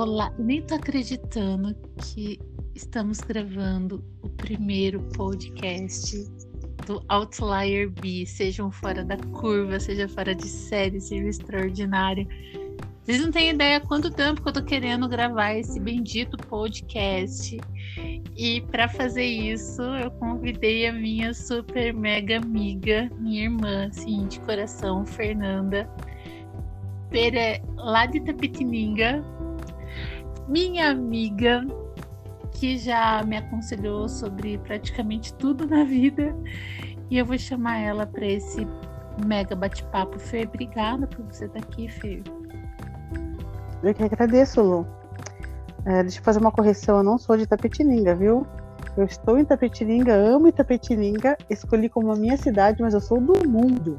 Olá, nem tô acreditando que estamos gravando o primeiro podcast do Outlier B, sejam fora da curva, seja fora de série, seja extraordinário. Vocês não têm ideia quanto tempo que eu tô querendo gravar esse bendito podcast. E para fazer isso, eu convidei a minha super mega amiga, minha irmã, assim, de coração, Fernanda, Pere, lá de Tapetininga, minha amiga, que já me aconselhou sobre praticamente tudo na vida. E eu vou chamar ela para esse mega bate-papo. Fê, obrigada por você estar aqui, Fê. Eu que agradeço, Lu. É, deixa eu fazer uma correção, eu não sou de Tapetininga, viu? Eu estou em Tapetininga, amo Itapetininga, escolhi como a minha cidade, mas eu sou do mundo.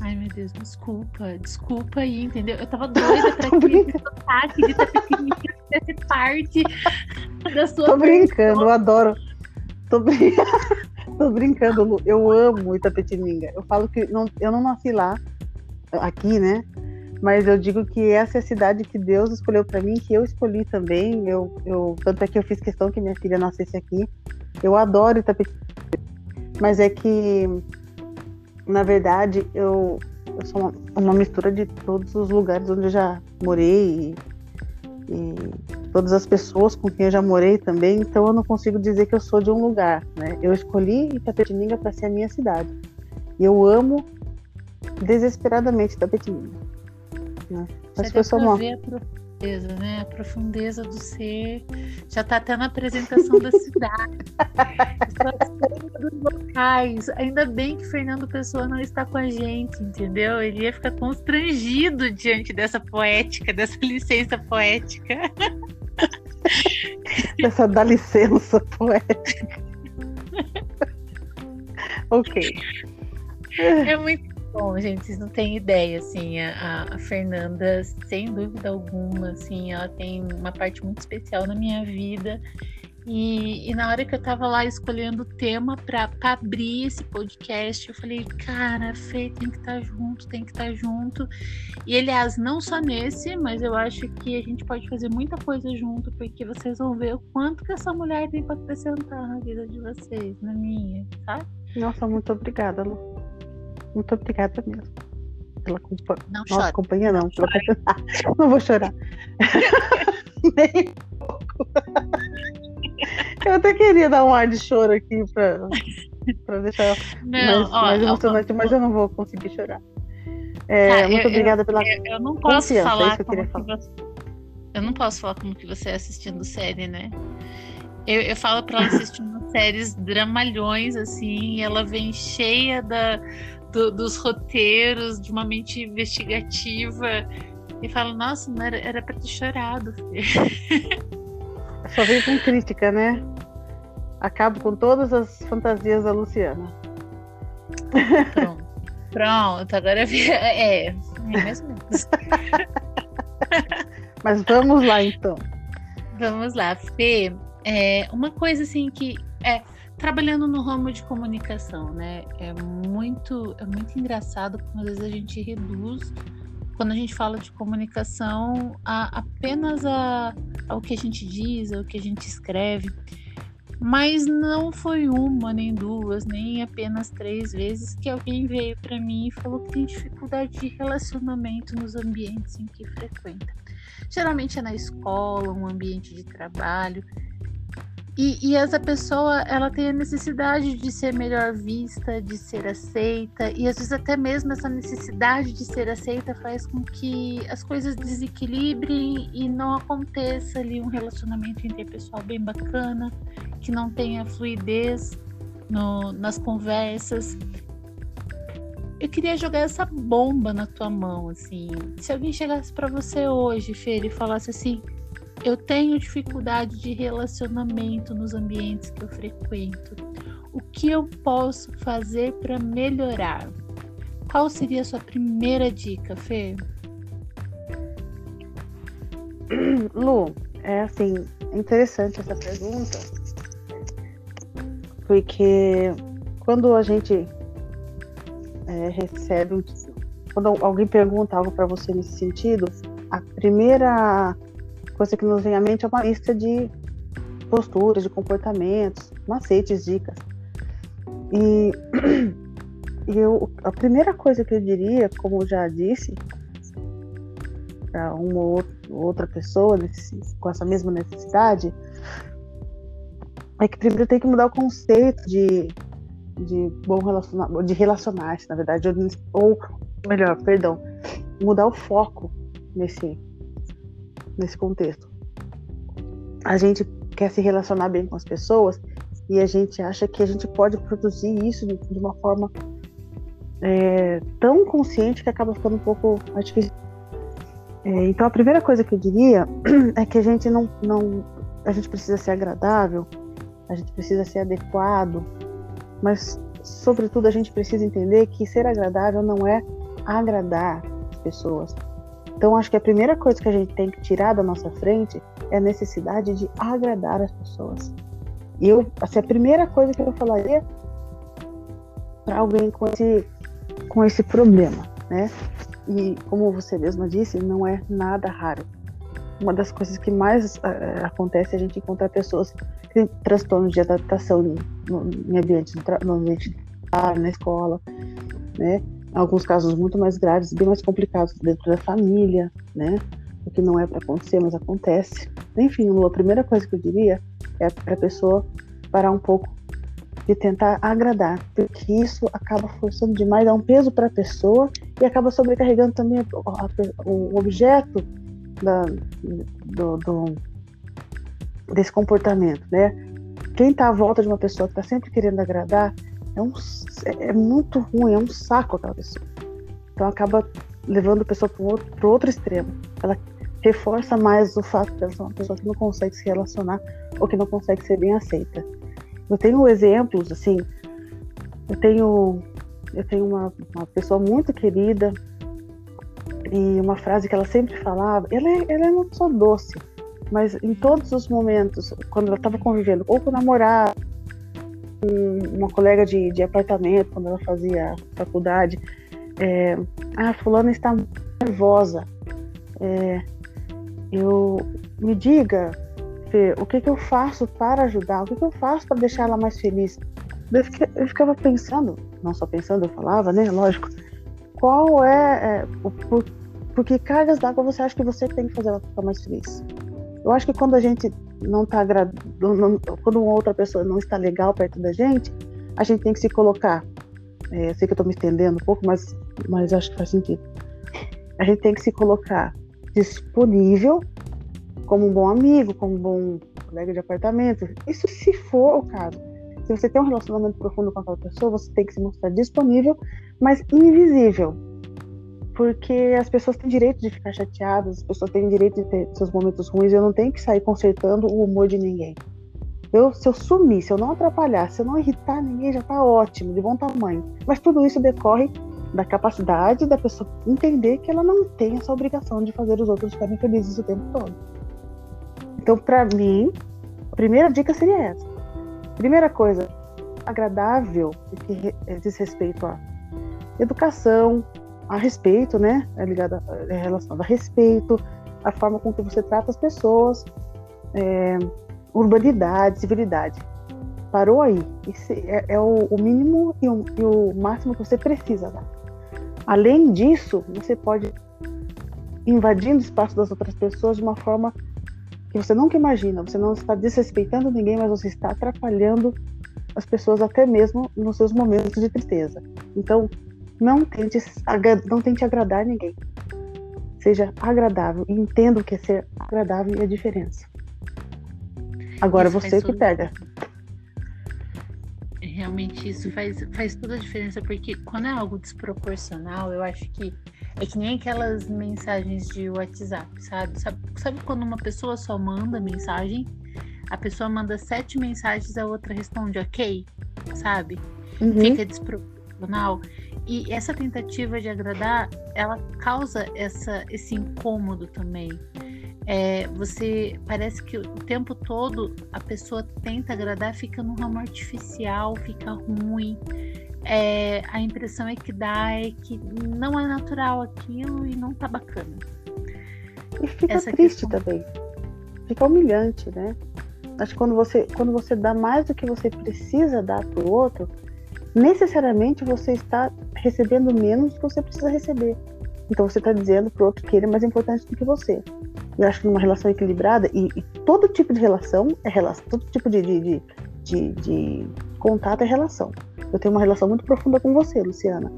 Ai, meu Deus, desculpa, desculpa aí, entendeu? Eu tava doida pra que esse sotaque de Itapetininga fizesse parte da sua Tô brincando, eu adoro. Tô, brin... Tô brincando, Lu. Eu amo Itapetininga. Eu falo que não, eu não nasci lá, aqui, né? Mas eu digo que essa é a cidade que Deus escolheu para mim, que eu escolhi também. Eu, eu, tanto é que eu fiz questão que minha filha nascesse aqui. Eu adoro Itapetininga. Mas é que na verdade, eu, eu sou uma, uma, mistura de todos os lugares onde eu já morei e, e, todas as pessoas com quem eu já morei também, então eu não consigo dizer que eu sou de um lugar, né? Eu escolhi Itapetininga para ser a minha cidade. E eu amo desesperadamente Itapetininga. Né? Acho que eu sou uma profundeza, né? A profundeza do ser já está até na apresentação da cidade. dos locais. Ainda bem que Fernando Pessoa não está com a gente, entendeu? Ele ia ficar constrangido diante dessa poética, dessa licença poética. Essa da licença poética. ok. É muito Bom, gente, vocês não têm ideia, assim, a, a, Fernanda, sem dúvida alguma, assim, ela tem uma parte muito especial na minha vida. E, e na hora que eu tava lá escolhendo o tema para abrir esse podcast, eu falei, cara, Fê tem que estar tá junto, tem que estar tá junto. E aliás, não só nesse, mas eu acho que a gente pode fazer muita coisa junto, porque vocês vão ver o quanto que essa mulher tem para acrescentar na vida de vocês, na minha, sabe? Nossa, muito obrigada, Lu. Muito obrigada mesmo. Pela compa... Não Nossa, companhia não. Pela... não vou chorar. Nem um pouco. Eu até queria dar um ar de choro aqui pra, pra deixar não, mais, ó, mais emocionante, ó, mas eu não vou conseguir chorar. É, tá, muito eu, obrigada pela eu, eu não posso é falar que como que você, eu não posso falar como que você é assistindo série, né? Eu, eu falo pra ela assistir umas séries dramalhões, assim, e ela vem cheia da, do, dos roteiros, de uma mente investigativa. E falo, nossa, não era, era pra ter chorado. Só vem com crítica, né? Acabo com todas as fantasias da Luciana. Pronto. Pronto, agora é, é mesmo. Mas vamos lá então. Vamos lá, Fê. É, uma coisa assim que é trabalhando no ramo de comunicação, né? É muito, é muito engraçado como às vezes a gente reduz quando a gente fala de comunicação a, apenas a, ao que a gente diz, ao que a gente escreve. Mas não foi uma, nem duas, nem apenas três vezes que alguém veio para mim e falou que tem dificuldade de relacionamento nos ambientes em que frequenta. Geralmente é na escola, um ambiente de trabalho, e, e, essa pessoa, ela tem a necessidade de ser melhor vista, de ser aceita, e às vezes até mesmo essa necessidade de ser aceita faz com que as coisas desequilibrem e não aconteça ali um relacionamento interpessoal bem bacana, que não tenha fluidez no, nas conversas. Eu queria jogar essa bomba na tua mão, assim. Se alguém chegasse para você hoje, Fer, e falasse assim: eu tenho dificuldade de relacionamento nos ambientes que eu frequento. O que eu posso fazer para melhorar? Qual seria a sua primeira dica, Fê? Lu, é assim, interessante essa pergunta, porque quando a gente é, recebe, quando alguém pergunta algo para você nesse sentido, a primeira coisa que nos vem à mente é uma lista de posturas, de comportamentos, macetes, dicas. E, e eu, a primeira coisa que eu diria, como já disse, para uma ou outra pessoa com essa mesma necessidade, é que primeiro tem que mudar o conceito de, de bom relacionamento, de relacionar-se, na verdade, ou melhor, perdão, mudar o foco nesse, nesse contexto. A gente quer se relacionar bem com as pessoas e a gente acha que a gente pode produzir isso de uma forma é, tão consciente que acaba ficando um pouco artificial. É, então a primeira coisa que eu diria é que a gente não, não a gente precisa ser agradável, a gente precisa ser adequado, mas sobretudo a gente precisa entender que ser agradável não é agradar as pessoas. Então acho que a primeira coisa que a gente tem que tirar da nossa frente é a necessidade de agradar as pessoas. E eu, assim, a primeira coisa que eu falaria para alguém com esse, com esse problema, né? E como você mesma disse, não é nada raro. Uma das coisas que mais uh, acontece é a gente encontrar pessoas que têm transtornos de adaptação no, em ambiente, no ambiente na escola, né? Alguns casos muito mais graves, bem mais complicados dentro da família, né? O que não é para acontecer, mas acontece. Enfim, a primeira coisa que eu diria é para a pessoa parar um pouco de tentar agradar, porque isso acaba forçando demais, dá um peso para a pessoa e acaba sobrecarregando também o objeto da, do, do, desse comportamento, né? Quem está à volta de uma pessoa que está sempre querendo agradar é, um, é muito ruim, é um saco aquela pessoa. Então acaba levando a pessoa para outro, outro extremo. Ela reforça mais o fato de ser uma pessoa que não consegue se relacionar ou que não consegue ser bem aceita. Eu tenho exemplos, assim, eu tenho, eu tenho uma, uma pessoa muito querida e uma frase que ela sempre falava, ela é, ela é uma pessoa doce, mas em todos os momentos, quando ela estava convivendo, ou com o namorado, uma colega de, de apartamento, quando ela fazia faculdade, é, ah, fulana está nervosa, é, eu me diga Fê, o que, que eu faço para ajudar? O que, que eu faço para deixar ela mais feliz? Eu ficava pensando, não só pensando, eu falava, né? Lógico. Qual é, é o, por, por que cargas d'água você acha que você tem que fazer ela ficar mais feliz? Eu acho que quando a gente não está quando uma outra pessoa não está legal perto da gente, a gente tem que se colocar. É, sei que eu estou me estendendo um pouco, mas, mas acho que faz sentido. A gente tem que se colocar disponível como um bom amigo, como um bom colega de apartamento. Isso se for o caso. Se você tem um relacionamento profundo com aquela pessoa, você tem que se mostrar disponível, mas invisível. Porque as pessoas têm direito de ficar chateadas, as pessoas têm direito de ter seus momentos ruins, eu não tenho que sair consertando o humor de ninguém. Eu, se eu sumir, se eu não atrapalhar, se eu não irritar ninguém, já tá ótimo, de bom tamanho. Mas tudo isso decorre da capacidade da pessoa entender que ela não tem essa obrigação de fazer os outros ficarem felizes o tempo todo. Então, para mim, a primeira dica seria essa. Primeira coisa, agradável, que diz respeito à educação, a respeito, né? É ligada, é relacionada a respeito, a forma com que você trata as pessoas, é, urbanidade, civilidade. Parou aí. Isso é, é o, o, mínimo e o, e o máximo que você precisa dar. Além disso, você pode invadindo o espaço das outras pessoas de uma forma que você nunca imagina. Você não está desrespeitando ninguém, mas você está atrapalhando as pessoas até mesmo nos seus momentos de tristeza. Então, não tente, não tente agradar ninguém. Seja agradável e entenda o que é ser agradável e a diferença. Agora isso você que pega. Realmente isso faz, faz toda a diferença, porque quando é algo desproporcional, eu acho que é que nem aquelas mensagens de WhatsApp, sabe? sabe? Sabe quando uma pessoa só manda mensagem, a pessoa manda sete mensagens, a outra responde ok, sabe? Uhum. Fica desproporcional. E essa tentativa de agradar, ela causa essa, esse incômodo também. É, você parece que o tempo todo a pessoa tenta agradar, fica num ramo artificial, fica ruim é, a impressão é que dá é que não é natural aquilo e não tá bacana. E fica Essa triste questão... também. fica humilhante, né? Acho que quando você, quando você dá mais do que você precisa dar para o outro, necessariamente você está recebendo menos do que você precisa receber. Então você está dizendo para o outro que ele é mais importante do que você. Eu acho que numa relação equilibrada, e, e todo tipo de relação é relação, todo tipo de, de, de, de, contato é relação. Eu tenho uma relação muito profunda com você, Luciana.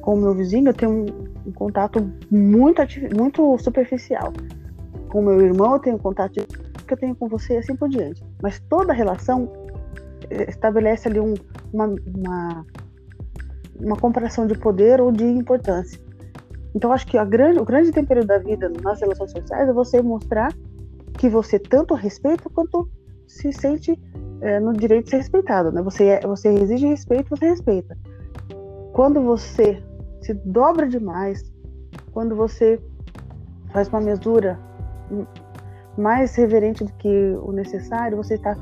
Com o meu vizinho, eu tenho um, um contato muito, muito superficial. Com o meu irmão, eu tenho um contato que eu tenho com você e assim por diante. Mas toda relação eh, estabelece ali um, uma, uma, uma comparação de poder ou de importância. Então, acho que grande, o grande tempero da vida nas relações sociais é você mostrar que você tanto respeita quanto se sente é, no direito de ser respeitado. Né? Você, é, você exige respeito, você respeita. Quando você se dobra demais, quando você faz uma mesura mais reverente do que o necessário, você está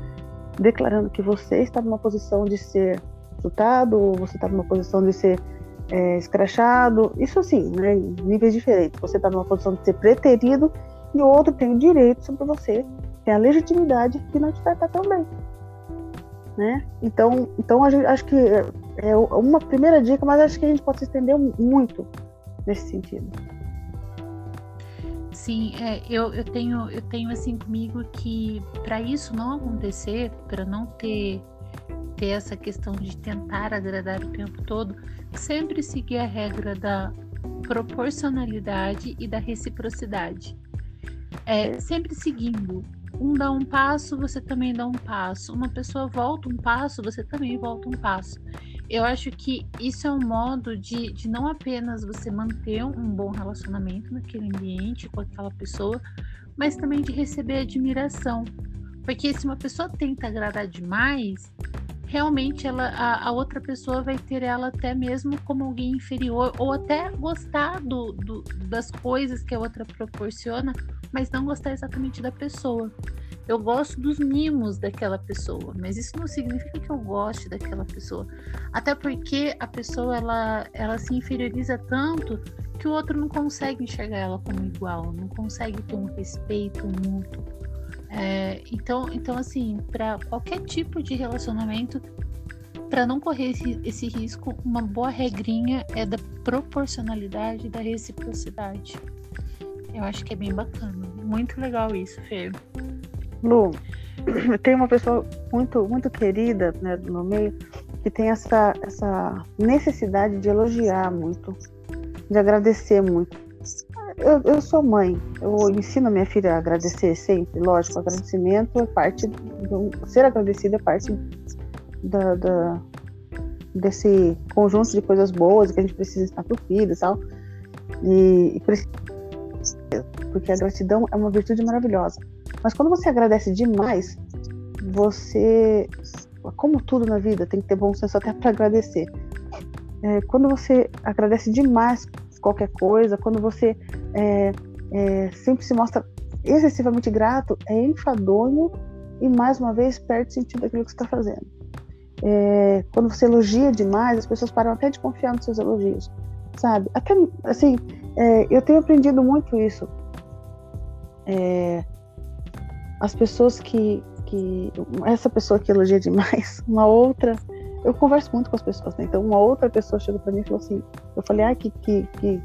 declarando que você está numa posição de ser insultado, ou você está numa posição de ser é, escrachado, isso assim, né, níveis diferentes. Você está numa posição de ser preterido e o outro tem o direito sobre você, tem a legitimidade de não te tratar tão bem. Né? Então, então gente, acho que é, é uma primeira dica, mas acho que a gente pode se estender muito nesse sentido. Sim, é, eu, eu tenho eu tenho assim comigo que para isso não acontecer, para não ter ter essa questão de tentar agradar o tempo todo, sempre seguir a regra da proporcionalidade e da reciprocidade. É, sempre seguindo. Um dá um passo, você também dá um passo. Uma pessoa volta um passo, você também volta um passo. Eu acho que isso é um modo de, de não apenas você manter um bom relacionamento naquele ambiente com aquela pessoa, mas também de receber admiração. Porque se uma pessoa tenta agradar demais, realmente ela, a, a, outra pessoa vai ter ela até mesmo como alguém inferior, ou até gostar do, do, das coisas que a outra proporciona, mas não gostar exatamente da pessoa. Eu gosto dos mimos daquela pessoa, mas isso não significa que eu goste daquela pessoa. Até porque a pessoa ela, ela se inferioriza tanto que o outro não consegue enxergar ela como igual, não consegue ter um respeito mútuo. É, então, então, assim, para qualquer tipo de relacionamento, para não correr esse, esse, risco, uma boa regrinha é da proporcionalidade e da reciprocidade. Eu acho que é bem bacana. Muito legal isso, Fê. Lu, tem uma pessoa muito, muito querida né, no meio que tem essa, essa necessidade de elogiar muito, de agradecer muito eu, eu sou mãe, eu ensino a minha filha a agradecer sempre, lógico, agradecimento é parte, do, ser agradecida é parte da, da, desse conjunto de coisas boas que a gente precisa estar pro filho e tal. E, e porque a gratidão é uma virtude maravilhosa. Mas quando você agradece demais, você, como tudo na vida, tem que ter bom senso até para agradecer. É, quando você agradece demais qualquer coisa, quando você é, é, sempre se mostra excessivamente grato, é enfadonho e, mais uma vez, perde sentido daquilo que você está fazendo. É, quando você elogia demais, as pessoas param até de confiar nos seus elogios, sabe? Até, assim, é, eu tenho aprendido muito isso. É, as pessoas que, que. Essa pessoa que elogia demais, uma outra eu converso muito com as pessoas, né? Então uma outra pessoa chegou para mim e falou assim, eu falei, ah, que, que, que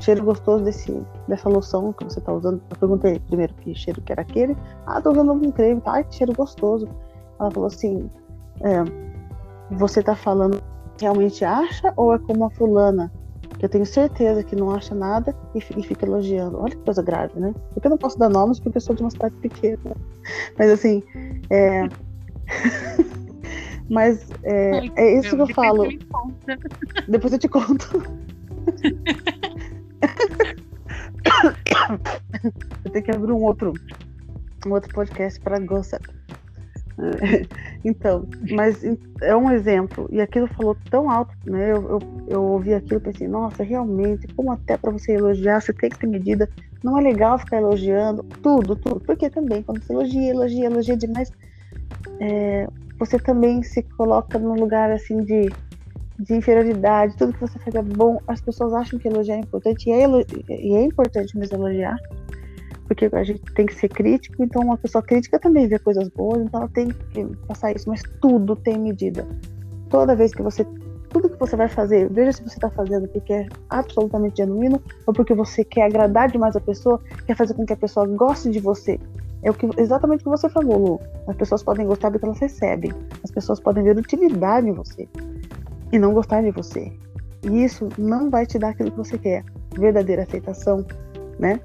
cheiro gostoso desse, dessa loção que você tá usando. Eu perguntei primeiro que cheiro que era aquele. Ah, tô usando um creme, tá? Que cheiro gostoso. Ela falou assim, é, você tá falando realmente acha ou é como a fulana? Que eu tenho certeza que não acha nada e, e fica elogiando. Olha que coisa grave, né? Porque eu não posso dar nomes porque eu sou de uma cidade pequena. Mas assim, é... Mas é, é isso que eu falo. Depois eu te conto. eu tenho que abrir um outro, um outro podcast para gossip. Então, mas é um exemplo. E aquilo falou tão alto, né? Eu, eu, eu ouvi aquilo e pensei, nossa, realmente, como até para você elogiar, você tem que ter medida. Não é legal ficar elogiando tudo, tudo. Porque também, quando você elogia, elogia, elogia demais, é, você também se coloca num lugar assim de, de inferioridade, tudo que você faz é bom, as pessoas acham que elogiar é importante, e é, e é importante mesmo elogiar, porque a gente tem que ser crítico, então uma pessoa crítica também vê coisas boas, então ela tem que passar isso, mas tudo tem medida. Toda vez que você, tudo que você vai fazer, veja se você está fazendo porque é absolutamente genuíno ou porque você quer agradar demais a pessoa, quer fazer com que a pessoa goste de você. É o que, exatamente o que você falou, Lu. As pessoas podem gostar do que elas recebem, as pessoas podem ver utilidade em você e não gostar de você. E isso não vai te dar aquilo que você quer, verdadeira aceitação, né?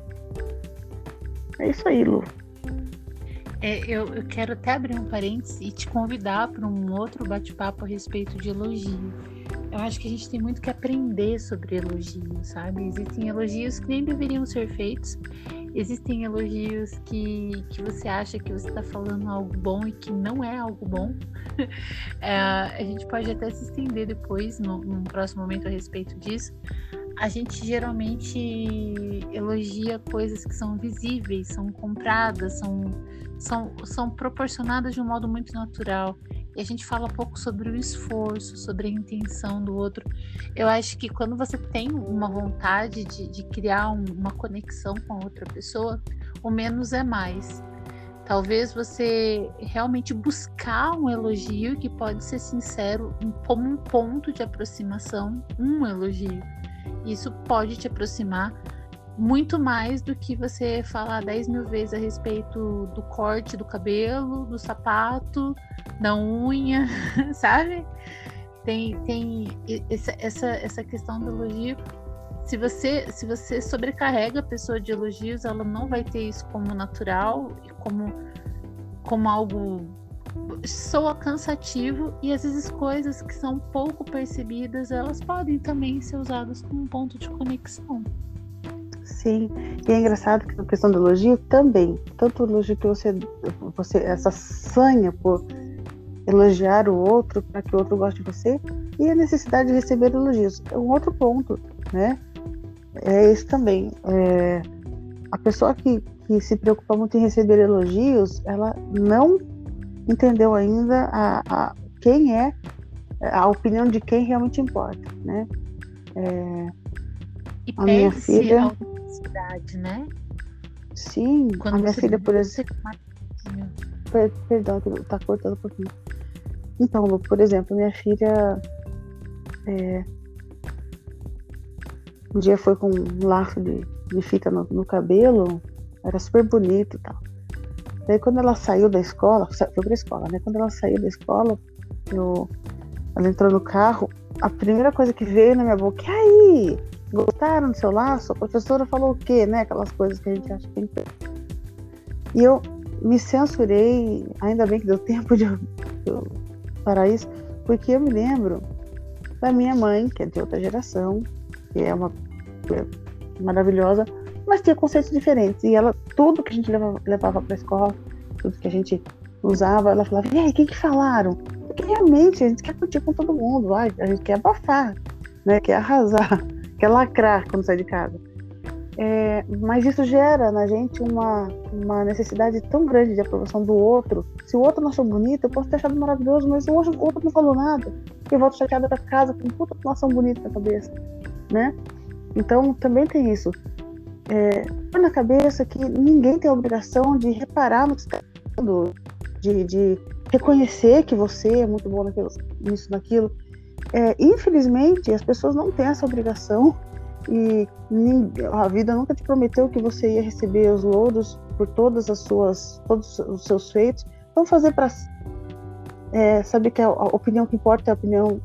É isso aí, Lu. É, eu, eu, quero até abrir um parênteses e te convidar para um outro bate-papo a respeito de elogio. Eu acho que a gente tem muito que aprender sobre elogio, sabe? Existem elogios que nem deveriam ser feitos, existem elogios que, que você acha que você está falando algo bom e que não é algo bom. é, a gente pode até se estender depois, no, num próximo momento, a respeito disso a gente geralmente elogia coisas que são visíveis, são compradas, são, são, são proporcionadas de um modo muito natural. E a gente fala pouco sobre o esforço, sobre a intenção do outro. Eu acho que quando você tem uma vontade de, de criar um, uma conexão com a outra pessoa, o menos é mais. Talvez você realmente buscar um elogio que pode ser sincero como um ponto de aproximação, um elogio isso pode te aproximar muito mais do que você falar 10 mil vezes a respeito do corte do cabelo, do sapato, da unha, sabe? Tem, tem essa, essa, essa questão do elogio. Se você, se você sobrecarrega a pessoa de elogios, ela não vai ter isso como natural como, como algo soa cansativo e às vezes coisas que são pouco percebidas, elas podem também ser usadas como ponto de conexão. Sim, e é engraçado que na questão do elogio também, tanto o elogio que você, você essa sanha por elogiar o outro para que o outro goste de você e a necessidade de receber elogios. É um outro ponto, né? É esse também. É, a pessoa que, que se preocupa muito em receber elogios, ela não entendeu ainda a, a, quem é, a opinião de quem realmente importa, né? É, e a minha filha, a né? Sim, Quando a minha filha, por exemplo. Per, perdão, tá cortando um pouquinho. Então, por exemplo, minha filha é, um dia foi com um laço de, de fita no, no cabelo, era super bonito e tal. Daí quando ela saiu da escola, foi pra escola, né? Quando ela saiu da escola, eu, ela entrou no carro, a primeira coisa que veio na minha boca, e aí? Gostaram do seu laço? A professora falou o quê, né? Aquelas coisas que a gente acha que tem que E eu me censurei, ainda bem que deu tempo de eu parar isso, porque eu me lembro da minha mãe, que é de outra geração, que é uma é maravilhosa, mas tinha conceitos diferentes. E ela, tudo que a gente levava, levava para a escola, tudo que a gente usava, ela falava, e aí, o que, que falaram? Porque realmente a gente quer curtir com todo mundo, a gente quer abafar, né? quer arrasar, quer lacrar quando sai de casa. É, mas isso gera na gente uma, uma necessidade tão grande de aprovação do outro. Se o outro não achou bonito, eu posso ter achado maravilhoso, mas outro, o outro não falou nada. Eu volto chateada para casa com puta ação bonita na cabeça, né? Então também tem isso é, na cabeça que ninguém tem a obrigação de reparar no que está de, de, reconhecer que você é muito bom nisso, naquilo. É, infelizmente, as pessoas não têm essa obrigação e a vida nunca te prometeu que você ia receber os louros por todas as suas, todos os seus feitos. Então, fazer para é, saber que a, opinião que importa é a opinião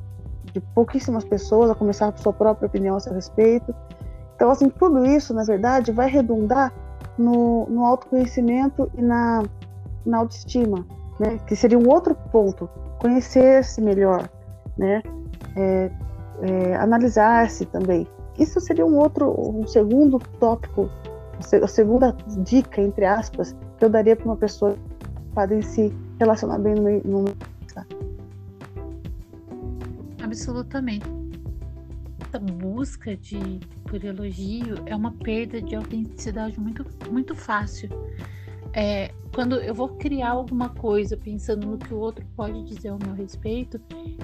de pouquíssimas pessoas, a começar por sua própria opinião a seu respeito. Então, assim, tudo isso, na verdade, vai redundar no, no autoconhecimento e na, na autoestima, né? Que seria um outro ponto, conhecer-se melhor, né? É, é, analisar-se também. Isso seria um outro, um segundo tópico, a segunda dica, entre aspas, que eu daria para uma pessoa podem se relacionar bem no meio. No... Absolutamente. Essa busca de por elogio é uma perda de autenticidade muito, muito fácil. É, quando eu vou criar alguma coisa pensando no que o outro pode dizer ao meu respeito,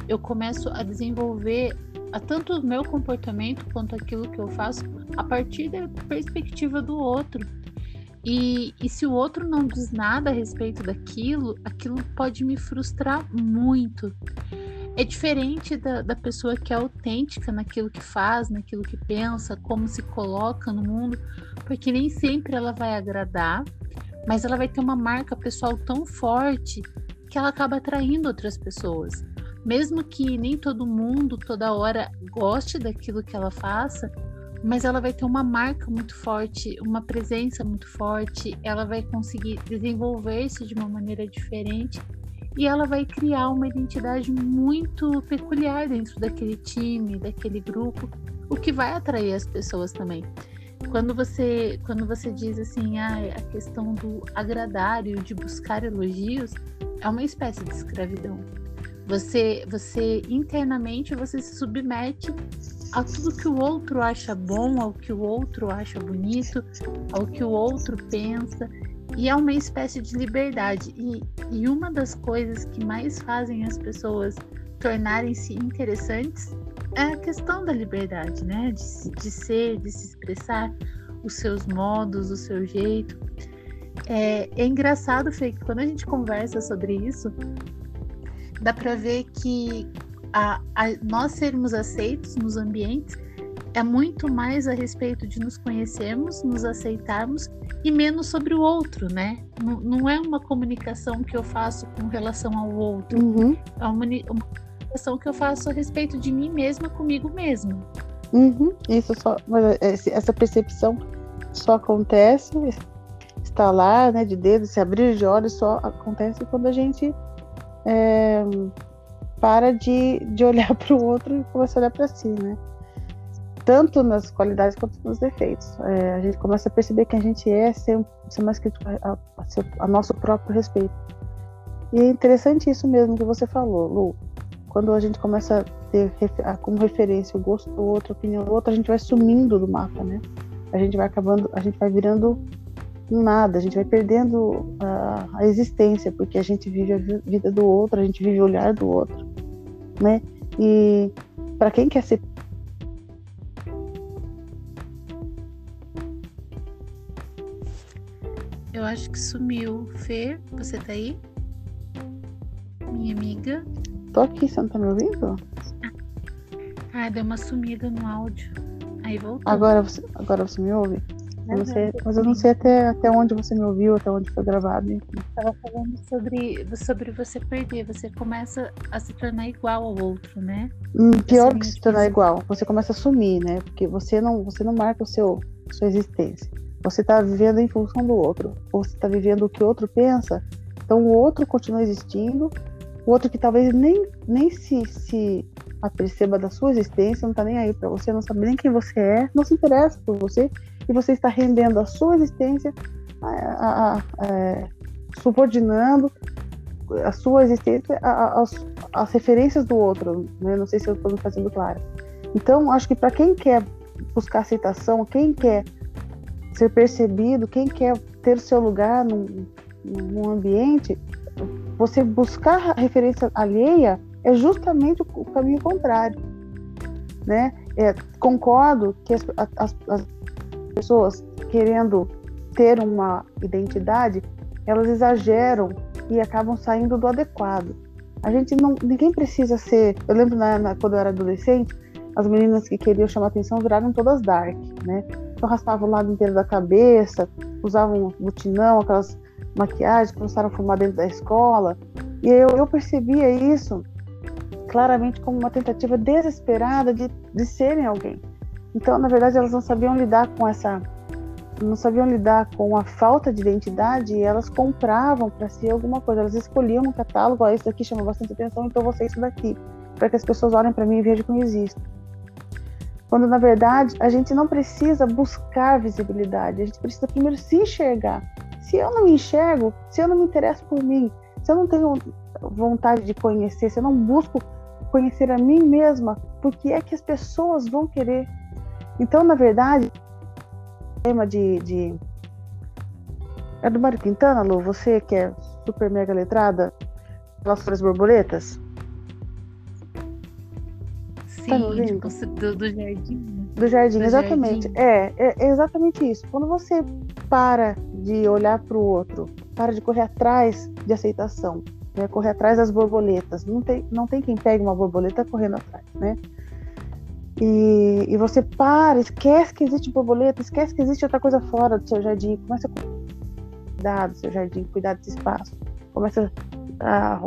eu começo a desenvolver a tanto o meu comportamento quanto aquilo que eu faço a partir da perspectiva do outro. E, e se o outro não diz nada a respeito daquilo, aquilo pode me frustrar muito. É diferente da, da pessoa que é autêntica naquilo que faz, naquilo que pensa, como se coloca no mundo, porque nem sempre ela vai agradar, mas ela vai ter uma marca pessoal tão forte que ela acaba atraindo outras pessoas. Mesmo que nem todo mundo, toda hora, goste daquilo que ela faça, mas ela vai ter uma marca muito forte, uma presença muito forte, ela vai conseguir desenvolver-se de uma maneira diferente e ela vai criar uma identidade muito peculiar dentro daquele time, daquele grupo, o que vai atrair as pessoas também. Quando você, quando você diz assim, ah, a questão do agradar e de buscar elogios, é uma espécie de escravidão. Você, você internamente você se submete a tudo que o outro acha bom, ao que o outro acha bonito, ao que o outro pensa. E é uma espécie de liberdade. E, e uma das coisas que mais fazem as pessoas tornarem-se interessantes é a questão da liberdade, né? De, de ser, de se expressar, os seus modos, o seu jeito. É, é engraçado, Fê, que quando a gente conversa sobre isso, dá para ver que a, a, nós sermos aceitos nos ambientes é muito mais a respeito de nos conhecermos, nos aceitarmos e menos sobre o outro, né? Não, não é uma comunicação que eu faço com relação ao outro, uhum. é uma, uma, comunicação que eu faço a respeito de mim mesma comigo mesma. Uhum. Isso só, essa percepção só acontece, está lá, né, de dedo, se abrir de olhos, só acontece quando a gente é, para de, de olhar para o outro e começa a olhar para si, né? tanto nas qualidades quanto nos defeitos. É, a gente começa a perceber que a gente é ser, ser mais crítico a, a, a, nosso próprio respeito. E é interessante isso mesmo que você falou, Lu. Quando a gente começa a ter como referência o gosto do outro, a opinião do outro, a gente vai sumindo do mapa, né? A gente vai acabando, a gente vai virando nada, a gente vai perdendo a, a existência, porque a gente vive a vida do outro, a gente vive o olhar do outro, né? E para quem quer ser Eu acho que sumiu. Fê, você tá aí? Minha amiga. Tô aqui, você não tá me ouvindo? Ah, deu uma sumida no áudio. Aí voltou. Agora você, agora você me ouve? Eu sei, mas eu não sei até, até onde você me ouviu, até onde foi gravado. Estava falando sobre, sobre você perder. Você começa a se tornar igual ao outro, né? Hum, pior assim, que se tornar igual. Você começa a sumir, né? Porque você não, você não marca o seu, sua existência. Você está vivendo em função do outro. Ou você está vivendo o que o outro pensa. Então o outro continua existindo. O outro que talvez nem, nem se, se aperceba da sua existência, não está nem aí para você, não sabe nem quem você é, não se interessa por você. E você está rendendo a sua existência, a, a, a, é, subordinando a sua existência às referências do outro. Né? Não sei se eu estou me fazendo claro. Então, acho que para quem quer buscar aceitação, quem quer ser percebido, quem quer ter o seu lugar num, num ambiente, você buscar referência alheia é justamente o caminho contrário, né? É, concordo que as, as, as, pessoas querendo ter uma identidade, elas exageram e acabam saindo do adequado. A gente não, ninguém precisa ser. Eu lembro na, na, quando eu era adolescente, as meninas que queriam chamar atenção viraram todas dark, né? Então o lado inteiro da cabeça, usavam mutinão, aquelas maquiagens, começaram a fumar dentro da escola. E eu, eu percebia isso claramente como uma tentativa desesperada de, de serem alguém. Então, na verdade, elas não sabiam lidar com essa. Não sabiam lidar com a falta de identidade e elas compravam para si alguma coisa. Elas escolhiam no catálogo: ah, isso aqui chama bastante atenção, então vou ser isso daqui. Para que as pessoas olhem para mim e vejam que eu existo. Quando na verdade a gente não precisa buscar visibilidade, a gente precisa primeiro se enxergar. Se eu não me enxergo, se eu não me interesso por mim, se eu não tenho vontade de conhecer, se eu não busco conhecer a mim mesma, por que é que as pessoas vão querer? Então, na verdade, o tema de, de. É do Mário Quintana, Lu? Você que é super mega letrada pelas borboletas? Sim, tipo, do, do jardim. Do jardim, do exatamente. Jardim. É, é exatamente isso. Quando você para de olhar para o outro, para de correr atrás de aceitação, né? correr atrás das borboletas. Não tem, não tem quem pegue uma borboleta correndo atrás, né? E, e você para, esquece que existe borboleta, esquece que existe outra coisa fora do seu jardim, começa a cuidar do seu jardim, cuidar desse espaço, começa a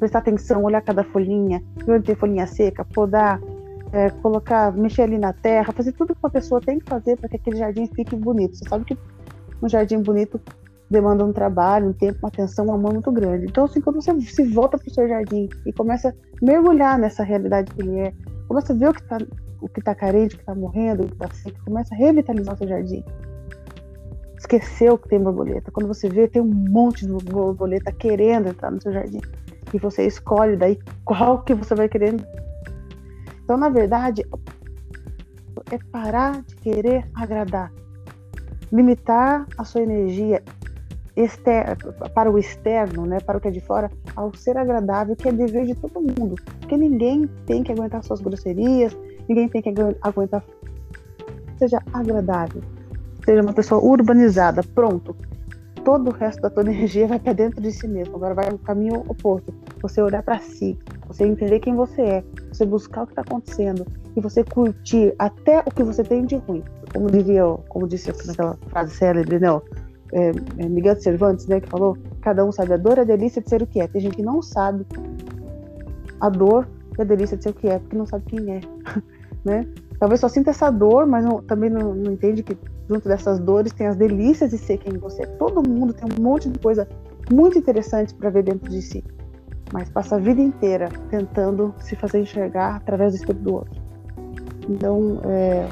prestar atenção, olhar cada folhinha, onde tem folhinha seca, podar, é, colocar, mexer ali na terra, fazer tudo que uma pessoa tem que fazer para que aquele jardim fique bonito. Você sabe que um jardim bonito demanda um trabalho, um tempo, uma atenção, um amor muito grande. Então, assim, quando você se volta para o seu jardim e começa a mergulhar nessa realidade que ele é, começa a ver o que está o que tá carente, o que está morrendo, o que está seco, começa a revitalizar o seu jardim. Esqueceu que tem borboleta. Quando você vê, tem um monte de borboleta querendo entrar no seu jardim. E você escolhe daí qual que você vai querer. Então, na verdade, é parar de querer agradar. Limitar a sua energia para o externo, né, para o que é de fora, ao ser agradável, que é dever de todo mundo. Porque ninguém tem que aguentar suas grosserias, ninguém tem que aguentar. Seja agradável, seja uma pessoa urbanizada, pronto. Todo o resto da tua energia vai para dentro de si mesmo. Agora vai no caminho oposto. Você olhar para si, você entender quem você é, você buscar o que está acontecendo e você curtir até o que você tem de ruim. Como dizia, como disse naquela frase célebre, né? é, é, Miguel de Cervantes, né, que falou, cada um sabe a dor e a delícia de ser o que é. Tem gente que não sabe a dor e a delícia de ser o que é, porque não sabe quem é, né? Talvez só sinta essa dor, mas não, também não, não, entende que junto dessas dores tem as delícias de ser quem você é. Todo mundo tem um monte de coisa muito interessante para ver dentro de si, mas passa a vida inteira tentando se fazer enxergar através do espelho do outro. Então, é,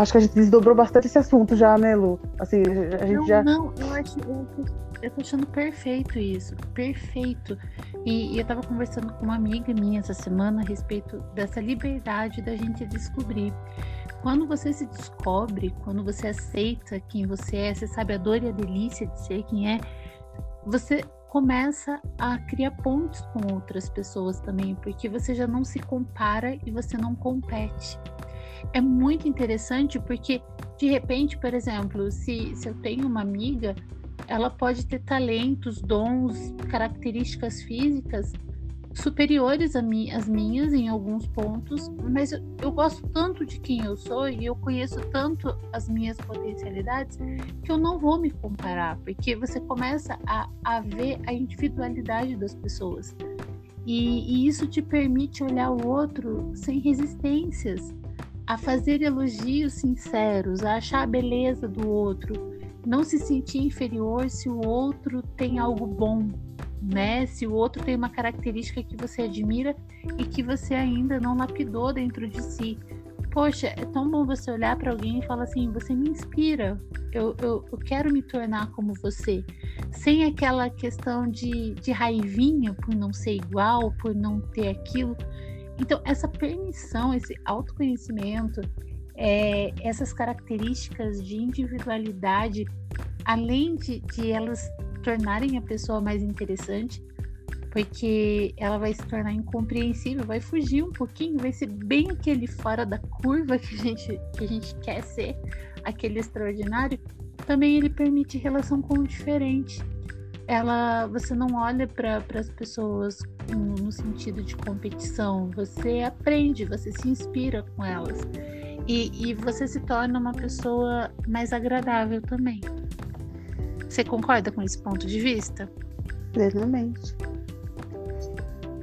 acho que a gente desdobrou bastante esse assunto já, né, Lu? Assim, a gente não, já. Não, eu acho. Eu tô, eu tô achando perfeito isso. Perfeito. E, e, eu tava conversando com uma amiga minha essa semana a respeito dessa liberdade da gente descobrir. Quando você se descobre, quando você aceita quem você é, você sabe a dor e a delícia de ser quem é, você começa a criar pontos com outras pessoas também, porque você já não se compara e você não compete é muito interessante porque, de repente, por exemplo, se, se eu tenho uma amiga, ela pode ter talentos, dons, características físicas superiores às minhas em alguns pontos, mas eu, eu, gosto tanto de quem eu sou e eu conheço tanto as minhas potencialidades que eu não vou me comparar, porque você começa a, a ver a individualidade das pessoas. E, e isso te permite olhar o outro sem resistências, a fazer elogios sinceros, a achar a beleza do outro, não se sentir inferior se o outro tem algo bom, né? Se o outro tem uma característica que você admira e que você ainda não lapidou dentro de si. Poxa, é tão bom você olhar para alguém e falar assim: você me inspira, eu, eu, eu, quero me tornar como você. Sem aquela questão de, de raivinha por não ser igual, por não ter aquilo. Então, essa permissão, esse autoconhecimento, é, essas características de individualidade, além de, de elas tornarem a pessoa mais interessante, porque ela vai se tornar incompreensível, vai fugir um pouquinho, vai ser bem aquele fora da curva que a gente, que a gente quer ser, aquele extraordinário, também ele permite relação com o diferente. Ela você não olha para as pessoas no, sentido de competição, você aprende, você se inspira com elas e, e você se torna uma pessoa mais agradável também. Você concorda com esse ponto de vista? Plenamente.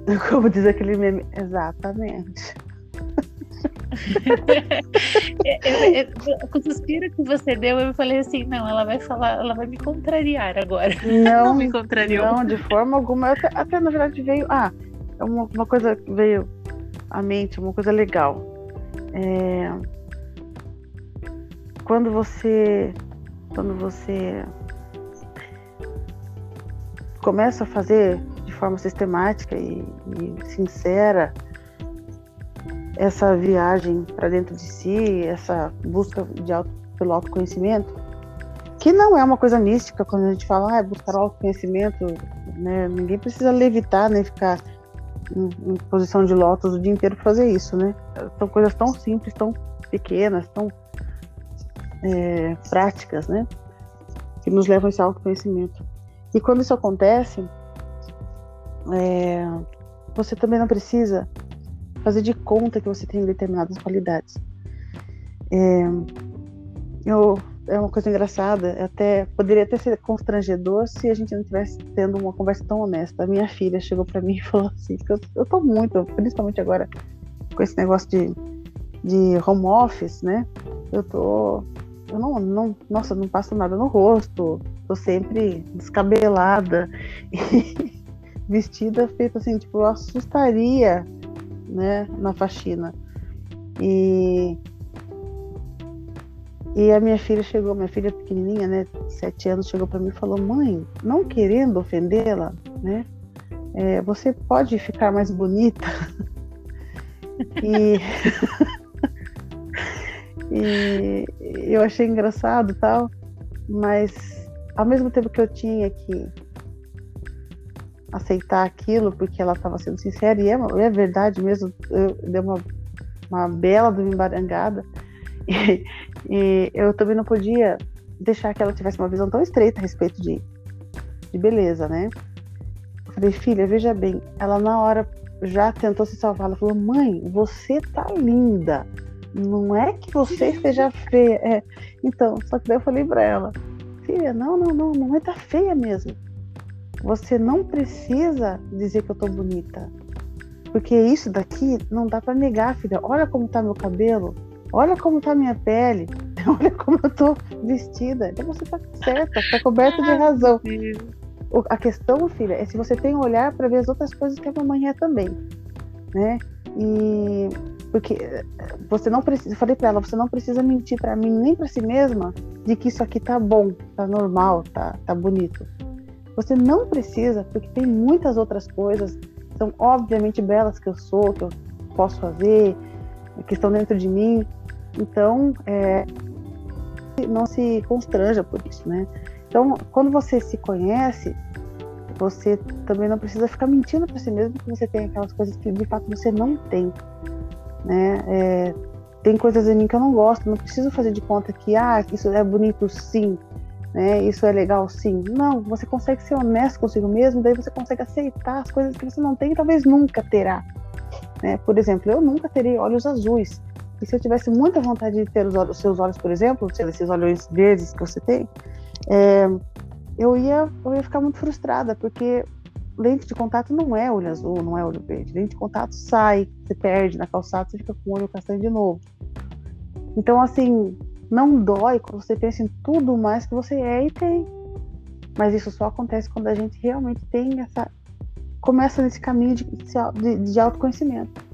Como diz aquele meme, exatamente. com o suspiro que você deu, eu falei assim, não, ela vai falar, ela vai me contrariar agora. Não, não me contrariou. Não, de forma alguma. Até, até na verdade veio. Ah, é uma, uma coisa veio à mente, uma coisa legal. É, quando você. Quando você começa a fazer de forma sistemática e, e sincera essa viagem para dentro de si, essa busca de auto, pelo autoconhecimento, que não é uma coisa mística quando a gente fala, ah, é buscar o autoconhecimento, né? Ninguém precisa levitar, nem né? ficar em, em, posição de lótus o dia inteiro para fazer isso, né? São coisas tão simples, tão pequenas, tão é, práticas, né? que nos levam a esse autoconhecimento. E quando isso acontece, é, você também não precisa fazer de conta que você tem determinadas qualidades. É, eu, é uma coisa engraçada, até poderia até ser constrangedor se a gente não tivesse tendo uma conversa tão honesta. A minha filha chegou para mim e falou assim: eu, eu tô muito, principalmente agora com esse negócio de, de home office, né? Eu tô, eu não, não, nossa, não passo nada no rosto, tô sempre descabelada e vestida feita assim, tipo, eu assustaria, né, na faxina. E e a minha filha chegou, minha filha pequenininha, né, sete anos, chegou para mim e falou: "Mãe, não querendo ofendê-la, né? É, você pode ficar mais bonita?" e e eu achei engraçado tal, mas ao mesmo tempo que eu tinha que aceitar aquilo porque ela estava sendo sincera e é, é verdade mesmo, eu dei uma, uma bela de uma embarangada e, e, eu também não podia deixar que ela tivesse uma visão tão estreita a respeito de, de beleza, né? Eu falei, filha, veja bem, ela na hora já tentou se salvar, ela falou, mãe, você tá linda, não é que você esteja feia. É. Então, só que daí eu falei para ela, filha, não, não, não, não é tá feia mesmo. Você não precisa dizer que eu tô bonita. Porque isso daqui não dá para negar, filha. Olha como tá meu cabelo, olha como tá minha pele, olha como eu tô vestida. Então você tá certa, tá coberta de razão. A questão, filha, é se você tem um olhar para ver as outras coisas que a mamãe é também, né? E porque eh, você não precisa, eu falei para ela, você não precisa mentir para mim nem para si mesma de que isso aqui tá bom, tá normal, tá, tá bonito. Você não precisa, porque tem muitas outras coisas, são obviamente belas que eu sou, que eu posso fazer, que estão dentro de mim. Então, é, não se constranja por isso, né? Então, quando você se conhece, você também não precisa ficar mentindo para si mesmo que você tem aquelas coisas que de fato você não tem né? É, tem coisas em mim que eu não gosto, não preciso fazer de conta que ah, isso é bonito sim, né? Isso é legal sim. Não, você consegue ser honesto consigo mesmo, daí você consegue aceitar as coisas que você não tem e talvez nunca terá. Né? Por exemplo, eu nunca terei olhos azuis. E se eu tivesse muita vontade de ter os, olhos, os seus olhos, por exemplo, esses olhos verdes que você tem, é, eu, ia, eu ia ficar muito frustrada, porque lente de contato não é olho azul, não é olho verde. Lente de contato sai, você perde na calçada, você fica com o olho castanho de novo. Então, assim, não dói quando você pensa em tudo mais que você é e tem. Mas isso só acontece quando a gente realmente tem essa. começa nesse caminho de, de, de autoconhecimento.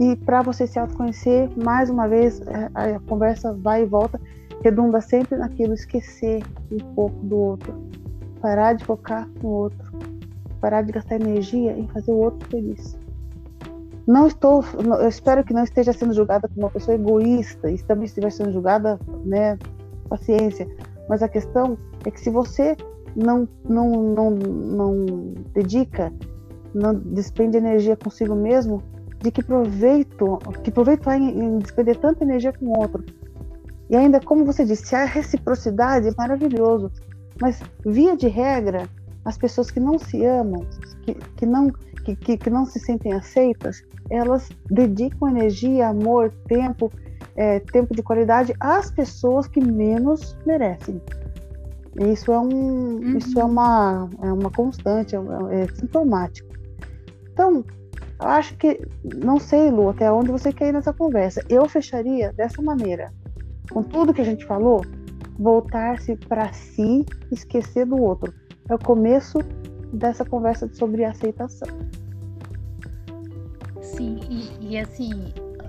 E para você se autoconhecer, mais uma vez, é, a, a conversa vai e volta, redunda sempre naquilo, esquecer um pouco do outro. Parar de focar no outro parar de gastar energia em fazer o outro feliz. Não estou, eu espero que não esteja sendo julgada como uma pessoa egoísta, e também estiver sendo julgada, né, paciência. Mas a questão é que se você não, não, não, não dedica, não despende energia consigo mesmo, de que proveito, que proveito há em, em despender tanta energia com o outro. E ainda, como você disse, a reciprocidade é maravilhoso, mas via de regra, as pessoas que não se amam, que, que, não, que, que, que não se sentem aceitas, elas dedicam energia, amor, tempo, é, tempo de qualidade às pessoas que menos merecem. Isso é, um, uhum. isso é, uma, é uma constante, é, é sintomático. Então, eu acho que, não sei, Lu, até onde você quer ir nessa conversa. Eu fecharia dessa maneira. Com tudo que a gente falou, voltar-se para si, esquecer do outro é o começo dessa conversa sobre aceitação. Sim, e, e assim,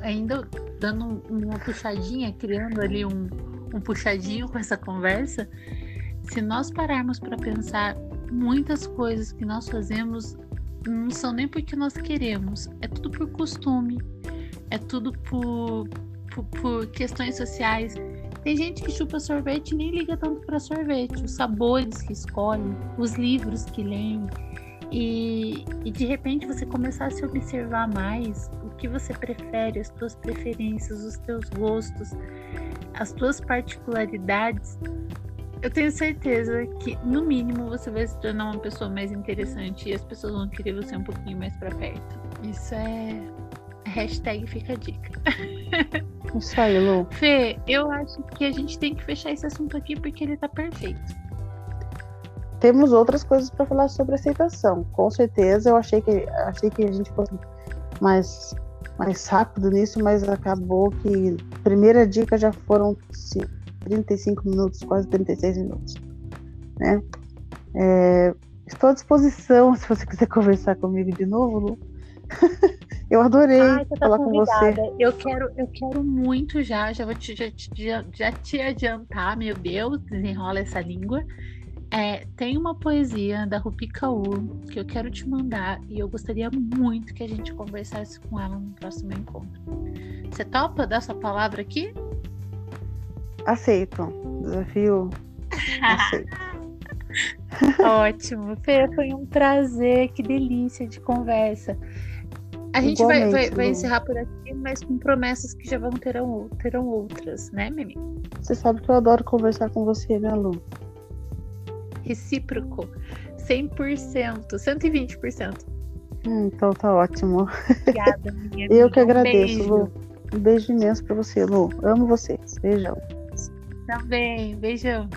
ainda dando uma puxadinha, criando ali um, um puxadinho com essa conversa, se nós pararmos para pensar, muitas coisas que nós fazemos não são nem porque nós queremos, é tudo por costume, é tudo por, por, por questões sociais. Tem gente que chupa sorvete e nem liga tanto para sorvete, os sabores que escolhe, os livros que leem. E, e, de repente você começar a se observar mais o que você prefere, as tuas preferências, os teus gostos, as tuas particularidades, eu tenho certeza que, no mínimo, você vai se tornar uma pessoa mais interessante e as pessoas vão querer você um pouquinho mais pra perto. Isso é. Hashtag fica a dica. Isso aí, Lu. Fê, eu acho que a gente tem que fechar esse assunto aqui porque ele tá perfeito. Temos outras coisas para falar sobre aceitação. Com certeza, eu achei que achei que a gente fosse mais mais rápido nisso, mas acabou que primeira dica já foram 35 minutos, quase 36 minutos, né? É, estou à disposição se você quiser conversar comigo de novo, Lu. eu adorei Ai, tá falar convidada. com você. Eu quero, eu quero muito já, já vou te, já, já, já te adiantar, meu Deus, desenrola essa língua. É, tem uma poesia da Rupi Kaur que eu quero te mandar e eu gostaria muito que a gente conversasse com ela no próximo encontro. Você topa dar sua palavra aqui? Aceito. Desafio. Aceito. Ótimo. Fê, foi um prazer. Que delícia de conversa. A gente vai, vai, vai, encerrar por aqui, mas com promessas que já vão terão, terão outras, né, Mimi? Você sabe que eu adoro conversar com você, né, Lu? Recíproco 100%, 120%. Hum, então tá ótimo. Obrigada, minha Eu que agradeço, beijo. Lu. Um beijo imenso pra você, Lu. Amo vocês. Beijão. Também. Beijão.